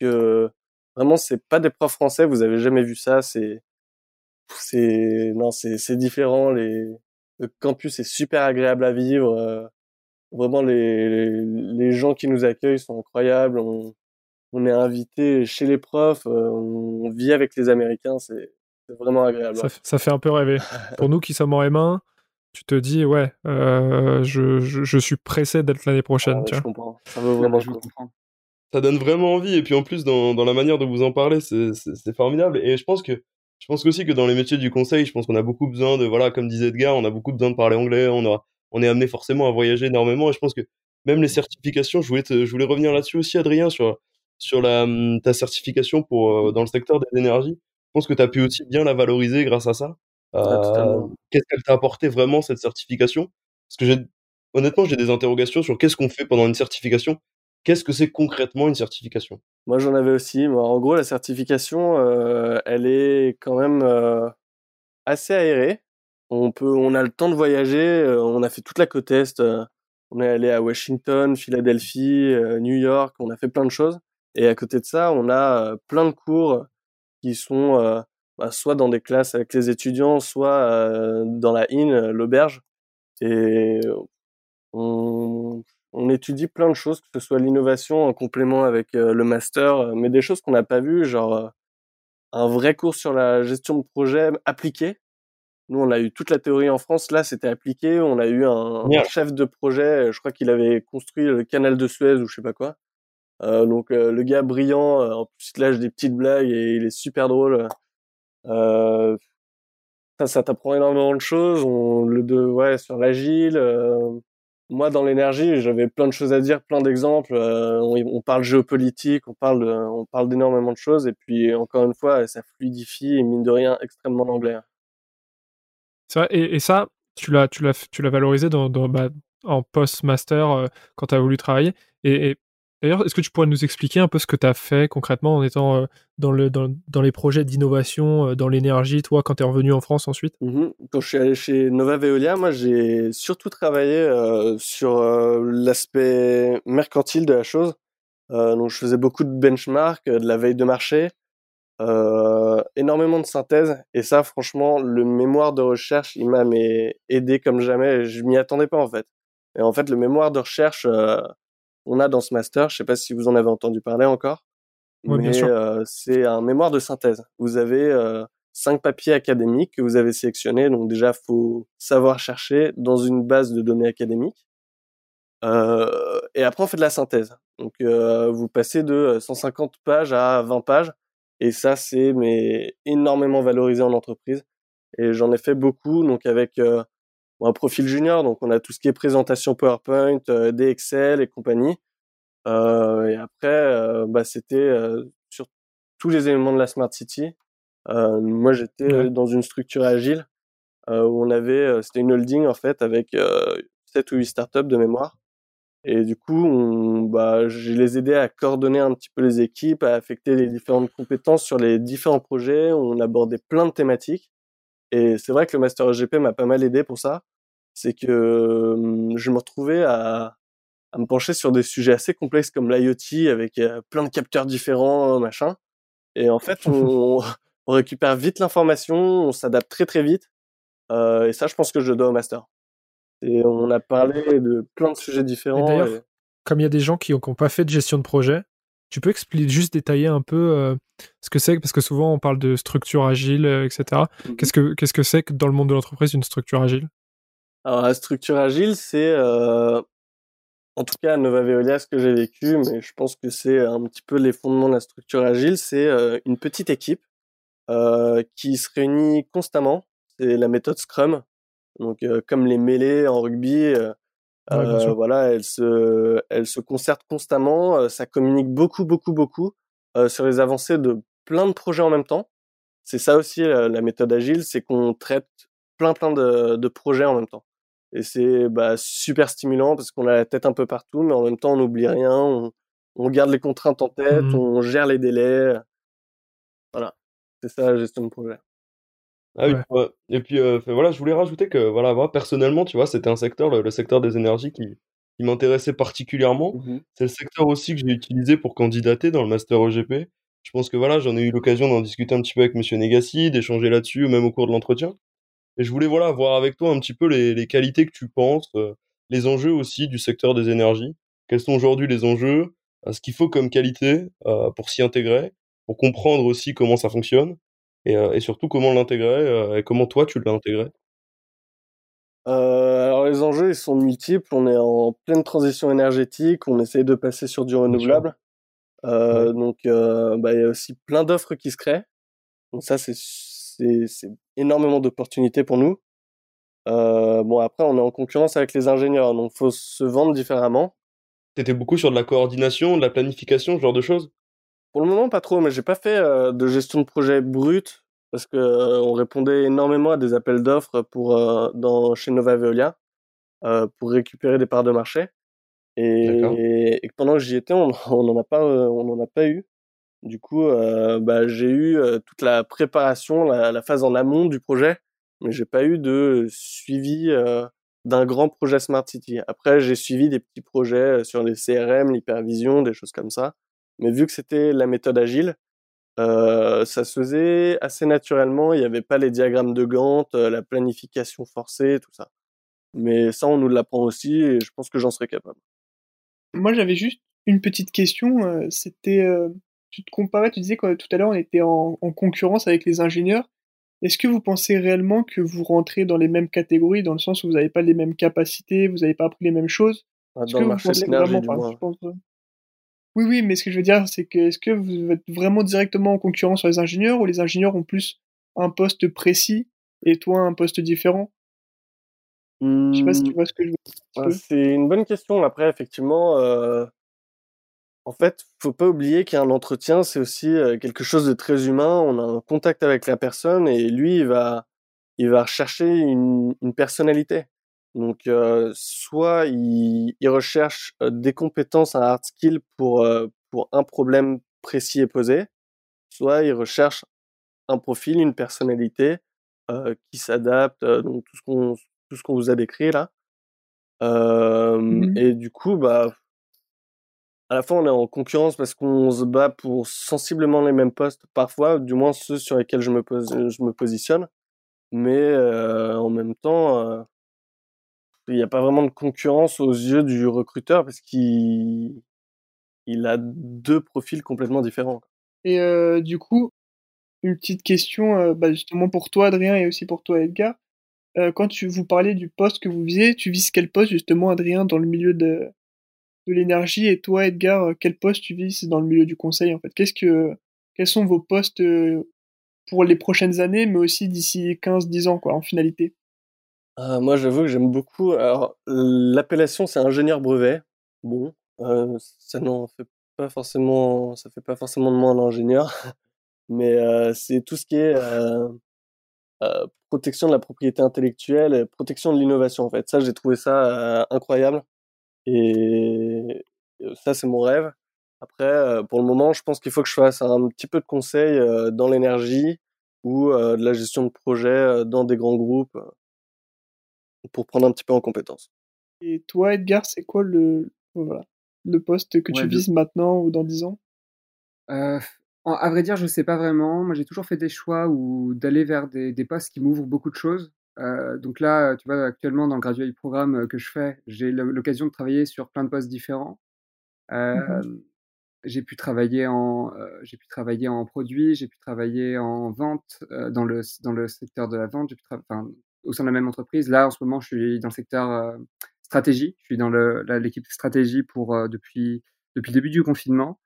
Que vraiment, c'est pas des profs français. Vous avez jamais vu ça. C'est c'est non, c'est c'est différent. Les le campus est super agréable à vivre vraiment les, les, gens qui nous accueillent sont incroyables. On, on est invité chez les profs, euh, on vit avec les Américains, c'est vraiment agréable. Ça, fait un peu rêver. Pour nous qui sommes en M1, tu te dis ouais, euh, je, je, suis pressé d'être l'année prochaine. je comprends. Ça veut vraiment je comprends. Ça donne vraiment envie et puis en plus dans, dans la manière de vous en parler, c'est formidable. Et je pense que je pense aussi que dans les métiers du conseil, je pense qu'on a beaucoup besoin de voilà, comme disait Edgar, on a beaucoup besoin de parler anglais. On a on est amené forcément à voyager énormément. Et je pense que même les certifications, je voulais, je voulais revenir là-dessus aussi, Adrien, sur, sur la, hum, ta certification pour, euh, dans le secteur des énergies. Je pense que tu as pu aussi bien la valoriser grâce à ça. Euh, qu'est-ce qu'elle t'a apporté vraiment, cette certification? Parce que honnêtement, j'ai des interrogations sur qu'est-ce qu'on fait pendant une certification. Qu'est-ce que c'est concrètement une certification? Moi, j'en avais aussi. En gros, la certification, elle est quand même assez aérée. On peut, on a le temps de voyager. on a fait toute la côte est. on est allé à Washington, Philadelphie, New York. On a fait plein de choses. Et à côté de ça, on a plein de cours qui sont bah, soit dans des classes avec les étudiants, soit dans la IN, l'auberge. Et on, on, étudie plein de choses, que ce soit l'innovation en complément avec le master, mais des choses qu'on n'a pas vues, genre un vrai cours sur la gestion de projet appliqué. Nous, on a eu toute la théorie en France. Là, c'était appliqué. On a eu un, chef de projet. Je crois qu'il avait construit le canal de Suez ou je sais pas quoi. Euh, donc euh, le gars brillant. Euh, en plus, il lâche des petites blagues et il est super drôle. Euh, ça, ça t'apprend énormément de choses. On le de ouais sur l'agile. Moi, dans l'énergie, j'avais plein de choses à dire, plein d'exemples. On, on, parle géopolitique, on parle, on parle d'énormément de choses. Et puis encore une fois, ça fluidifie et mine de rien extrêmement anglais. C'est vrai, et, ça, tu l'as, tu l'as, tu l'as valorisé bah, en post-master euh, quand tu as voulu travailler. Et est-ce que tu pourrais nous expliquer un peu ce que tu as fait concrètement en étant euh, dans, le, dans, dans, les projets d'innovation, euh, dans l'énergie, toi, quand tu es revenu en France ensuite? Mmh Quand je suis allé chez Nova Veolia, moi, j'ai surtout travaillé sur l'aspect mercantile de la chose. donc, je faisais beaucoup de benchmark, de la veille de marché. Euh, énormément de synthèse et ça franchement le mémoire de recherche il m'a aidé comme jamais je m'y attendais pas en fait et en fait le mémoire de recherche euh, on a dans ce master. Je sais pas si vous en avez entendu parler encore mais euh, c'est un mémoire de synthèse. Vous avez euh, cinq papiers académiques que vous avez sélectionnés. Donc déjà faut savoir chercher dans une base de données académiques. Et après on fait de la synthèse. Donc vous passez de 150 pages à 20 pages. Et ça, c'est mais énormément valorisé en entreprise. Et j'en ai fait beaucoup, donc avec euh, un profil junior, donc on a tout ce qui est présentation PowerPoint, euh, DXL et compagnie. Euh, et après, euh, bah, c'était euh, sur tous les éléments de la Smart City. moi, j'étais dans une structure agile où on avait, c'était une holding en fait avec 7 ou 8 startups de mémoire. Et du coup, on, bah, je les aidais à coordonner un petit peu les équipes, à affecter les différentes compétences sur les différents projets. On abordait plein de thématiques. Et c'est vrai que le Master EGP m'a pas mal aidé pour ça. C'est que je me retrouvais à, à me pencher sur des sujets assez complexes comme l'IoT avec plein de capteurs différents, machin. Et en fait, on, on récupère vite l'information, on s'adapte très très vite. Euh, et ça, je pense que je le dois au master. Et on a parlé de plein de sujets différents. D'ailleurs, comme il y a des gens qui n'ont pas fait de gestion de projet, tu peux expliquer, juste détailler un peu euh, ce que c'est, parce que souvent on parle de structure agile, euh, etc. Mmh qu'est-ce que qu'est-ce que c'est que dans le monde de l'entreprise une structure agile? Alors la structure agile, c'est euh, en tout cas à Nova Veolia ce que j'ai vécu, mais je pense que c'est un petit peu les fondements de la structure agile. C'est une petite équipe qui se réunit constamment. C'est la méthode Scrum. Donc comme les mêlées en rugby, euh, euh, voilà, elles se, elles se concertent constamment. ça communique beaucoup, beaucoup, beaucoup sur les avancées de plein de projets en même temps. C'est ça aussi la, méthode agile, c'est qu'on traite plein, plein de, de projets en même temps. Et c'est bah, super stimulant parce qu'on a la tête un peu partout, mais en même temps on n'oublie rien, on, on, garde les contraintes en tête, mmh. on gère les délais. Voilà, c'est ça la gestion de projet. Ah oui, et puis euh, voilà, je voulais rajouter que voilà, moi personnellement, tu vois, c'était un secteur, le, secteur des énergies qui, qui m'intéressait particulièrement. Mmh C'est le secteur aussi que j'ai utilisé pour candidater dans le master EGP. Je pense que voilà, j'en ai eu l'occasion d'en discuter un petit peu avec Monsieur Negassi, d'échanger là-dessus, même au cours de l'entretien. Et je voulais voilà voir avec toi un petit peu les, les qualités que tu penses, euh, les enjeux aussi du secteur des énergies. Quels sont aujourd'hui les enjeux, euh, ce qu'il faut comme qualité pour s'y intégrer, pour comprendre aussi comment ça fonctionne et, euh, et surtout comment l'intégrer euh, et comment toi tu l'as intégré euh, alors les enjeux ils sont multiples. On est en pleine transition énergétique, on essaye de passer sur du renouvelable. Euh, Donc bah, il y a aussi plein d'offres qui se créent. Donc ça c'est c'est énormément d'opportunités pour nous. Bon après on est en concurrence avec les ingénieurs, donc faut se vendre différemment. T'étais beaucoup sur de la coordination, de la planification, ce genre de choses? Pour le moment, pas trop, mais j'ai pas fait euh, de gestion de projet brut parce que euh, on répondait énormément à des appels d'offres pour euh, dans chez Nova Veolia pour récupérer des parts de marché. Et, et pendant que j'y étais, on n'en a pas, on en a pas eu. Du coup, bah, j'ai eu toute la préparation, la, la, phase en amont du projet, mais j'ai pas eu de suivi d'un grand projet Smart City. Après, j'ai suivi des petits projets sur les CRM, l'hypervision, des choses comme ça. Mais vu que c'était la méthode agile, euh, ça se faisait assez naturellement. Il n'y avait pas les diagrammes de Gantt, la planification forcée, tout ça. Mais ça, on nous l'apprend aussi et je pense que j'en serais capable. Moi, j'avais juste une petite question. C'était tu te comparais, tu disais que tout à l'heure on était en, concurrence avec les ingénieurs. Est-ce que vous pensez réellement que vous rentrez dans les mêmes catégories, dans le sens où vous n'avez pas les mêmes capacités, vous n'avez pas appris les mêmes choses? Ah, Dans le marché vraiment Oui, oui, mais ce que je veux dire, c'est que est-ce que vous êtes vraiment directement en concurrence sur les ingénieurs ou les ingénieurs ont plus un poste précis et toi un poste différent? Je sais pas si tu mmh. vois ce que je veux dire. C'est une bonne question. Après, effectivement, euh, en fait, faut pas oublier qu'un entretien, c'est aussi quelque chose de très humain. On a un contact avec la personne et lui, il va, il va rechercher une, une personnalité. Donc, soit il, il, recherche des compétences, un hard skill pour pour un problème précis et posé, soit il recherche un profil, une personnalité qui s'adapte. donc tout ce qu'on tout ce qu'on vous a décrit là. Mmh Et du coup, bah à la fois on est en concurrence parce qu'on se bat pour sensiblement les mêmes postes parfois, du moins ceux sur lesquels je me, pose, je me positionne, mais euh, en même temps, euh, il n'y a pas vraiment de concurrence aux yeux du recruteur parce qu'il il a deux profils complètement différents. Et euh, du coup, une petite question bah justement pour toi Adrien et aussi pour toi Edgar. quand tu vous parlez du poste que vous visez, tu vises quel poste justement Adrien dans le milieu de, l'énergie? Et toi, Edgar, euh, quel poste tu vises dans le milieu du conseil en fait? Quels sont vos postes euh, pour les prochaines années, mais aussi d'ici 15-10 ans, quoi, en finalité? Euh, Moi, j'avoue que j'aime beaucoup. Alors, l'appellation, c'est ingénieur brevet. Bon, ça n'en fait pas forcément, ça fait pas forcément de moi un ingénieur, mais c'est tout ce qui est protection de la propriété intellectuelle, protection de l'innovation. En fait, ça, j'ai trouvé ça incroyable. Et ça, c'est mon rêve. Après, pour le moment, je pense qu'il faut que je fasse un petit peu de conseil dans l'énergie ou de la gestion de projet dans des grands groupes pour prendre un petit peu en compétence. Et toi, Edgar, c'est quoi le, voilà, le poste que tu vises maintenant ou dans 10 ans? Euh, À vrai dire, je sais pas vraiment. Moi, j'ai toujours fait des choix ou d'aller vers des, des postes qui m'ouvrent beaucoup de choses. Euh, donc là, tu vois, actuellement, dans le graduate programme que je fais, j'ai l'occasion de travailler sur plein de postes différents. Euh, mmh J'ai pu travailler en, euh, j'ai pu travailler en produit, j'ai pu travailler en vente euh, dans le dans le secteur de la vente, j'ai pu enfin, au sein de la même entreprise. Là, en ce moment, je suis dans le secteur stratégie. Je suis dans l'équipe stratégie pour depuis depuis le début du confinement.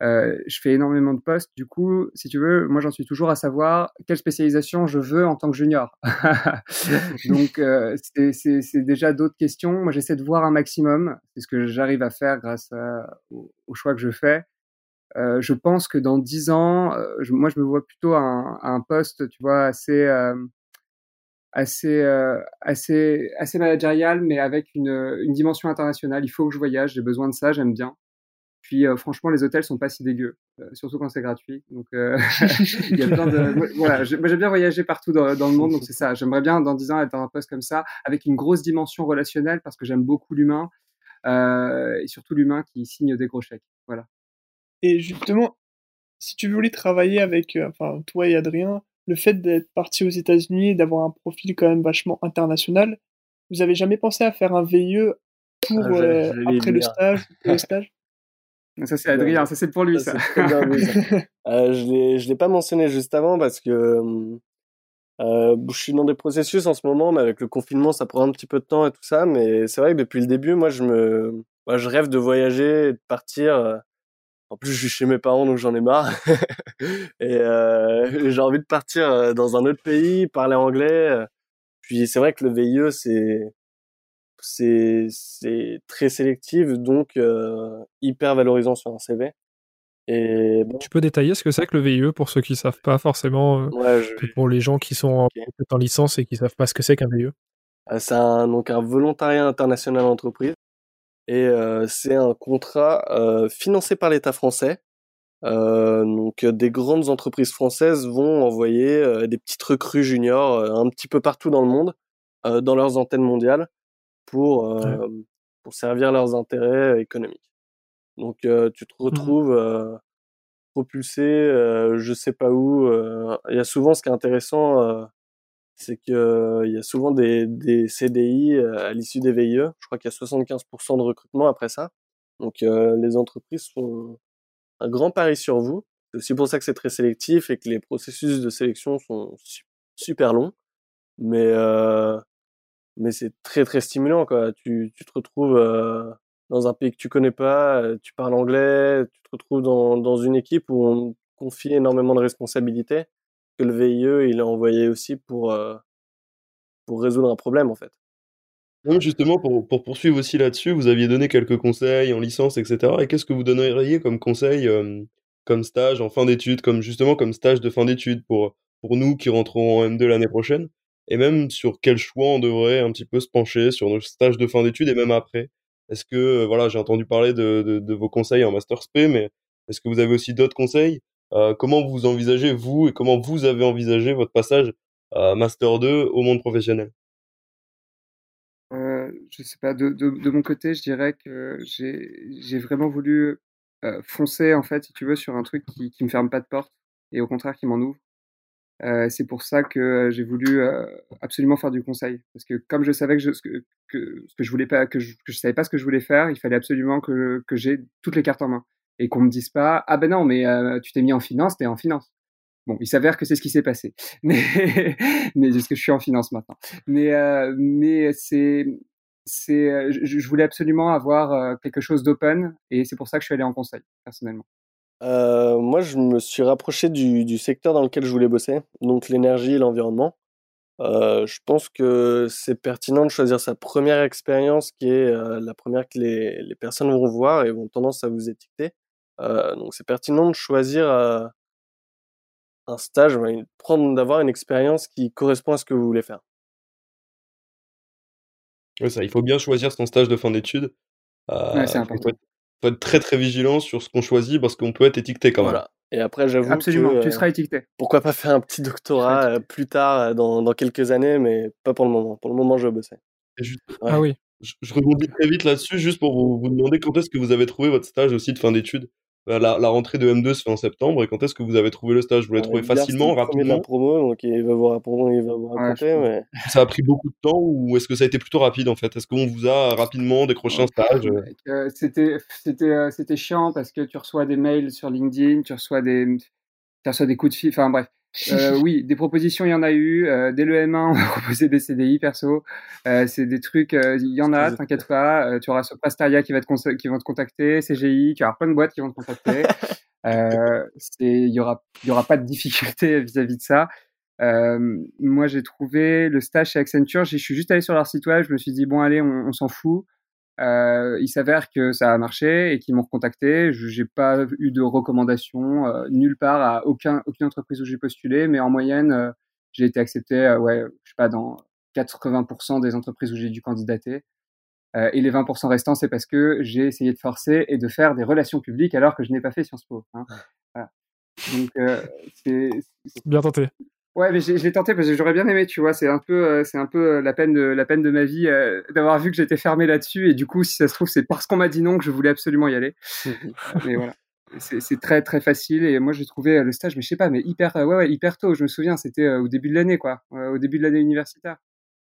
Euh, je fais énormément de postes. Du coup, si tu veux, moi j'en suis toujours à savoir quelle spécialisation je veux en tant que junior. Donc, euh, c'est déjà d'autres questions. Moi, j'essaie de voir un maximum. C'est ce que j'arrive à faire grâce au, choix que je fais. Euh, je pense que dans dix ans, euh, je, moi, je me vois plutôt à un, à un poste, tu vois, assez, euh, assez, assez, assez managérial, mais avec une, une dimension internationale. Il faut que je voyage. J'ai besoin de ça. J'aime bien. Puis euh, franchement, les hôtels sont pas si dégueux, euh, surtout quand c'est gratuit. Donc euh, il y a plein de voilà, j'aime bien voyager partout dans, le monde, donc c'est ça. J'aimerais bien dans 10 ans être dans un poste comme ça, avec une grosse dimension relationnelle parce que j'aime beaucoup l'humain et surtout l'humain qui signe des gros chèques. Voilà. Et justement, si tu voulais travailler avec, enfin toi et Adrien, le fait d'être parti aux États-Unis et d'avoir un profil quand même vachement international, vous avez jamais pensé à faire un VIE pour ah, après le stage, le stage? Ça, c'est Adrien, ça, c'est pour lui, ça. euh, je l'ai pas mentionné juste avant parce que euh, je suis dans des processus en ce moment, mais avec le confinement, ça prend un petit peu de temps et tout ça. Mais c'est vrai que depuis le début, moi, je me, moi, je rêve de voyager et de partir. En plus, je suis chez mes parents, donc j'en ai marre. et euh, j'ai envie de partir euh, dans un autre pays, parler anglais. Puis c'est vrai que le VIE, c'est c'est très sélectif, donc euh, hyper valorisant sur un CV. Et Tu peux détailler ce que c'est que le VIE pour ceux qui savent pas forcément, euh, pour les gens qui sont en, en, licence et qui savent pas ce que c'est qu'un VIE euh, C'est un, donc un volontariat international entreprise. Et c'est un contrat financé par l'État français. donc des grandes entreprises françaises vont envoyer des petites recrues juniors un petit peu partout dans le monde, dans leurs antennes mondiales, pour, pour servir leurs intérêts économiques. Donc tu te mmh retrouves propulsé, je sais pas où. Il y a souvent ce qui est intéressant c'est qu'il y a souvent des, des CDI à l'issue des VIE. Je crois qu'il y a 75% de recrutement après ça. Donc les entreprises font un grand pari sur vous. C'est aussi pour ça que c'est très sélectif et que les processus de sélection sont super longs. Mais euh, mais c'est très très stimulant quoi. Tu, tu te retrouves dans un pays que tu connais pas, tu parles anglais, tu te retrouves dans, dans une équipe où on confie énormément de responsabilités que le VIE il a envoyé aussi pour euh, pour résoudre un problème en fait. Justement, pour, pour poursuivre aussi là-dessus, vous aviez donné quelques conseils en licence, etc. Et qu'est-ce que vous donneriez comme conseil, comme stage en fin d'études, comme justement comme stage de fin d'études pour, pour nous qui rentrons en M2 l'année prochaine? Et même sur quel choix on devrait un petit peu se pencher sur nos stages de fin d'études et même après? Est-ce que, voilà, j'ai entendu parler de, de, de, vos conseils en Master SP, mais est-ce que vous avez aussi d'autres conseils euh, comment vous envisagez, vous, et comment vous avez envisagé votre passage Master 2 au monde professionnel? Euh, Je sais pas, de, de, mon côté, je dirais que j'ai vraiment voulu euh, foncer, en fait, si tu veux, sur un truc qui, qui me ferme pas de porte, et au contraire qui m'en ouvre. Euh, c'est pour ça que j'ai voulu euh, absolument faire du conseil, parce que comme je savais que je, que je voulais pas, que je, que je savais pas ce que je voulais faire, il fallait absolument que, que j'ai toutes les cartes en main et qu'on me dise pas ah ben non mais euh, tu t'es mis en finance t'es en finance. Bon il s'avère que c'est ce qui s'est passé. Mais mais est-ce que je suis en finance maintenant. Mais euh, mais c'est c'est euh, je, voulais absolument avoir quelque chose d'open et c'est pour ça que je suis allé en conseil personnellement. Moi je me suis rapproché du, du secteur dans lequel je voulais bosser donc l'énergie et l'environnement. Je pense que c'est pertinent de choisir sa première expérience qui est la première que les, les, personnes vont voir et vont tendance à vous étiqueter. Euh, donc c'est pertinent de choisir euh, un stage, prendre d'avoir une expérience qui correspond à ce que vous voulez faire. Oui, ça, il faut bien choisir son stage de fin d'études. Euh, ouais, c'est important. Il faut, faut être, très très vigilant sur ce qu'on choisit parce qu'on peut être étiqueté quand voilà. même. Et après, j'avoue Absolument, que, tu seras étiqueté. Pourquoi pas faire un petit doctorat plus tard, dans, dans quelques années, mais pas pour le moment. Pour le moment, je bosser. Juste... Ouais. Ah oui. Je, je rebondis très vite là-dessus, juste pour vous, vous demander quand est-ce que vous avez trouvé votre stage aussi de fin d'études? La, la, rentrée de M2 se fait en septembre et quand est-ce que vous avez trouvé le stage? Vous l'avez trouvé facilement, rapidement de la promo, donc il va vous répondre, il va vous raconter. Ouais, mais... Ça a pris beaucoup de temps ou est-ce que ça a été plutôt rapide en fait? Est-ce qu'on vous a rapidement décroché un stage? Euh, C'était c'était euh, c'était chiant parce que tu reçois des mails sur LinkedIn, tu reçois des tu reçois des coups de fil, enfin bref. Euh, oui, des propositions, il y en a eu. Euh, dès le M1, on a proposé des CDI perso. Euh, c'est des trucs, il y en a, t'inquiète pas. Tu auras ce Prestaria qui va te, qui vont te contacter, CGI, tu auras plein de boîtes qui vont te contacter. il y aura, y aura pas de difficulté vis-à-vis -vis de ça. moi, j'ai trouvé le stage chez Accenture. Je suis juste allé sur leur site web. Je me suis dit bon, allez, on, on s'en fout. Euh, il s'avère que ça a marché et qu'ils m'ont recontacté. Je n'ai pas eu de recommandation euh, nulle part à aucun, aucune entreprise où j'ai postulé, mais en moyenne, euh, j'ai été accepté, euh, ouais, je sais pas, dans 80% des entreprises où j'ai dû candidater. Euh, et les 20% restants, c'est parce que j'ai essayé de forcer et de faire des relations publiques alors que je n'ai pas fait Sciences Po. Hein. Voilà. Donc, c'est bien tenté. Ouais, mais je l'ai tenté parce que j'aurais bien aimé, tu vois. C'est un peu, euh, c'est un peu euh, la peine de la peine de ma vie euh, d'avoir vu que j'étais fermé là-dessus. Et du coup, si ça se trouve, c'est parce qu'on m'a dit non que je voulais absolument y aller. mais voilà, c'est très très facile. Et moi, j'ai trouvé le stage, mais je sais pas, mais hyper, ouais, ouais, hyper tôt. Je me souviens, c'était au début de l'année, quoi, au début de l'année universitaire.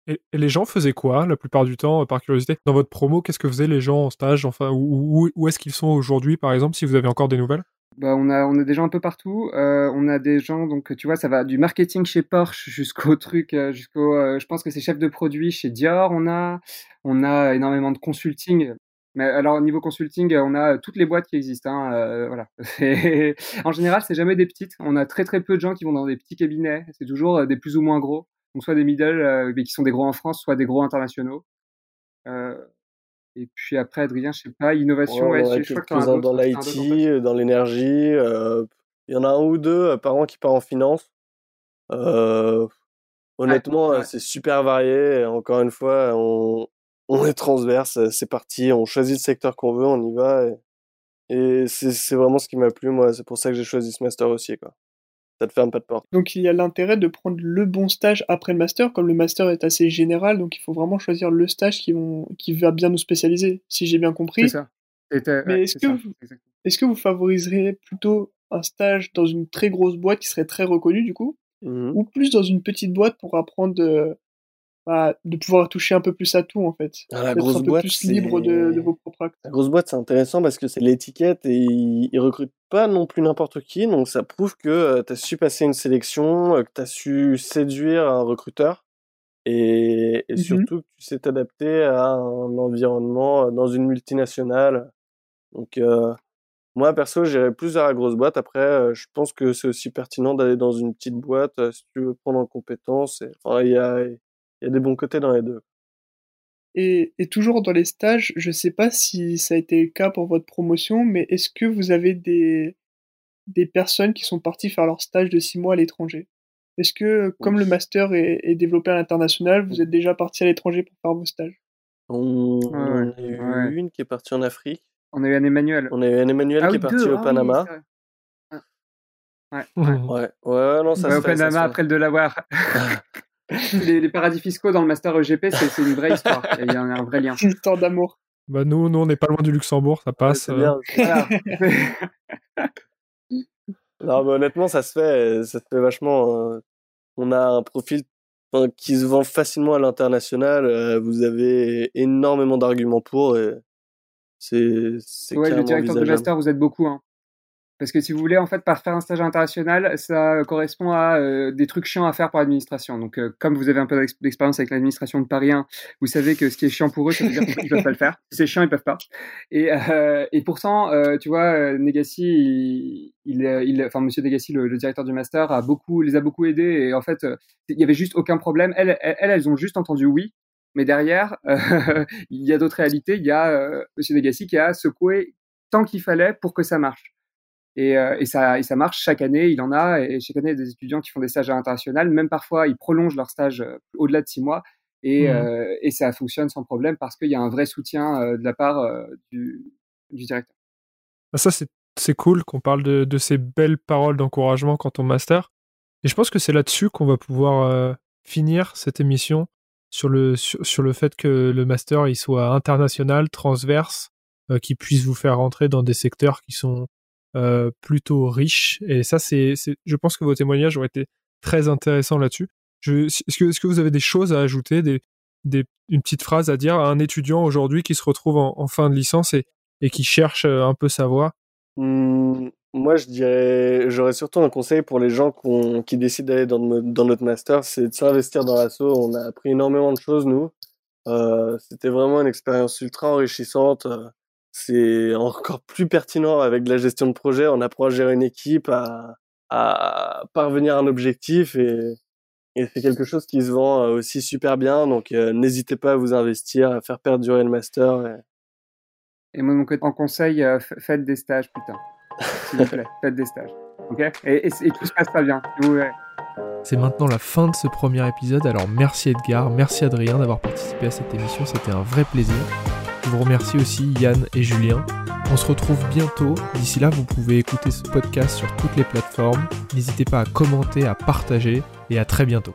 Et, et, les gens faisaient quoi la plupart du temps, par curiosité? Dans votre promo, qu'est-ce que faisaient les gens en stage Enfin, où, où, où est-ce qu'ils sont aujourd'hui, par exemple, si vous avez encore des nouvelles? Bah, on a on a des gens un peu partout. Euh, on a des gens donc tu vois ça va du marketing chez Porsche jusqu'au truc euh, jusqu'au euh, je pense que c'est chef de produit chez Dior. On a on a énormément de consulting. Mais alors au niveau consulting, on a toutes les boîtes qui existent. Hein, euh, voilà. en général, c'est jamais des petites. On a très très peu de gens qui vont dans des petits cabinets. C'est toujours des plus ou moins gros. Donc soit des middle, mais qui sont des gros en France, soit des gros internationaux. Euh, et puis après, Adrien, je sais pas, innovation, ouais, ouais, ouais, je crois que dans, dans l'IT, dans l'énergie. Euh, il y en a un ou deux par an qui part en finance. Euh, honnêtement, ouais, c'est super varié. Encore une fois, on, on est transverse, c'est parti, on choisit le secteur qu'on veut, on y va. Et, et c'est vraiment ce qui m'a plu, moi. C'est pour ça que j'ai choisi ce master aussi, quoi. Ça te ferme pas de porte. Donc il y a l'intérêt de prendre le bon stage après le master, comme le master est assez général, donc il faut vraiment choisir le stage qui, vont, qui va bien nous spécialiser, si j'ai bien compris. C'est ça. Mais est-ce que, vous, est que vous favoriserez plutôt un stage dans une très grosse boîte qui serait très reconnue du coup, Mmh ou plus dans une petite boîte pour apprendre euh, bah, de pouvoir toucher un peu plus à tout en fait. Ah, la grosse un peu boîte, plus libre de, de vos propres actes. La grosse boîte, c'est intéressant parce que c'est l'étiquette et ils, ils recrutent pas non plus n'importe qui. Donc ça prouve que tu as su passer une sélection, euh, que tu as su séduire un recruteur et, et Mhm. surtout que tu sais t'adapter à un environnement euh, dans une multinationale. Donc euh, moi, perso, j'irais plus vers la grosse boîte. Après, euh, je pense que c'est aussi pertinent d'aller dans une petite boîte euh, si tu veux prendre en compétence. Et, enfin, il y a, il y a des bons côtés dans les deux. Et, et toujours dans les stages, je sais pas si ça a été le cas pour votre promotion, mais est-ce que vous avez des, des personnes qui sont parties faire leur stage de six mois à l'étranger? Est-ce que, comme le master est, est développé à l'international, vous êtes déjà parti à l'étranger pour faire vos stages? On, Ouais, on a eu ouais. une qui est partie en Afrique. On a eu un Emmanuel. On a eu un Emmanuel Ah qui oui, est parti deux, au ah oui, Panama. c'est vrai. Ouais. Ouais, ouais, non, ça Ouais, se au fait. ça Panama se fait. après le Delaware. les, les paradis fiscaux dans le master EGP, c'est c'est une vraie histoire. Il y a un, un vrai lien. Une histoire d'amour. Bah nous, nous, on n'est pas loin du Luxembourg, ça passe. c'est euh. bien. Voilà. Non, mais honnêtement, ça se fait, ça se fait vachement. euh, On a un profil qui se vend facilement à l'international. euh, Vous avez énormément d'arguments pour. Et c'est c'est Ouais, le directeur de master, vous êtes beaucoup. Hein. Parce que si vous voulez, en fait, par faire un stage international, ça correspond à euh, des trucs chiants à faire pour l'administration. Donc, euh, comme vous avez un peu d'ex- d'expérience avec l'administration de Paris 1, vous savez que ce qui est chiant pour eux, ça veut dire qu'ils peuvent pas le faire. Si c'est chiant, ils peuvent pas. Et, euh, et pourtant, euh, tu vois, euh, Negassi, il, il, euh, il- enfin, Monsieur Negassi, le, le directeur du master, a beaucoup, les a beaucoup aidés. Et en fait, il y avait juste aucun problème. Elles, elles, elles ont juste entendu oui. Mais derrière, euh, il y a d'autres réalités. Il y a euh, Monsieur Negassi qui a secoué tant qu'il fallait pour que ça marche. Et, euh, et, ça, et ça marche chaque année, il en a, et chaque année, il y a des étudiants qui font des stages à l'international, même parfois, ils prolongent leur stage euh, au-delà de six mois, et, Mhm. euh, et ça fonctionne sans problème parce qu'il y a un vrai soutien euh, de la part euh, du, du directeur. Bah, ça, c'est cool qu'on parle de, de ces belles paroles d'encouragement quant au master. Et je pense que c'est là-dessus qu'on va pouvoir finir cette émission sur le, sur, sur le fait que le master il soit international, transverse, qui puisse vous faire rentrer dans des secteurs qui sont euh, plutôt riches. Et ça, c'est, c'est, je pense que vos témoignages ont été très intéressants là-dessus. Est-ce, que, est-ce que vous avez des choses à ajouter, des, des, une petite phrase à dire à un étudiant aujourd'hui qui se retrouve en, fin de licence et, et qui cherche euh, un peu sa voie? Hmm, moi, je dirais, j'aurais surtout un conseil pour les gens qui décident d'aller dans, dans notre master, c'est de s'investir dans l'assaut. On a appris énormément de choses, nous. Euh, c'était vraiment une expérience ultra enrichissante. Euh, C'est encore plus pertinent avec de la gestion de projet. On apprend à gérer une équipe, à, à parvenir à un objectif et, et c'est quelque chose qui se vend euh, aussi super bien. Donc, euh, n'hésitez pas à vous investir, à faire perdurer le master. et- Et moi, de mon côté, en conseil, euh, faites des stages, putain. S'il vous plaît, faites des stages. Ok? Et, et, et tout se passe pas bien. C'est maintenant la fin de ce premier épisode, alors merci Edgar, merci Adrien d'avoir participé à cette émission, c'était un vrai plaisir. Je vous remercie aussi Yann et Julien. On se retrouve bientôt, d'ici là vous pouvez écouter ce podcast sur toutes les plateformes. N'hésitez pas à commenter, à partager et à très bientôt.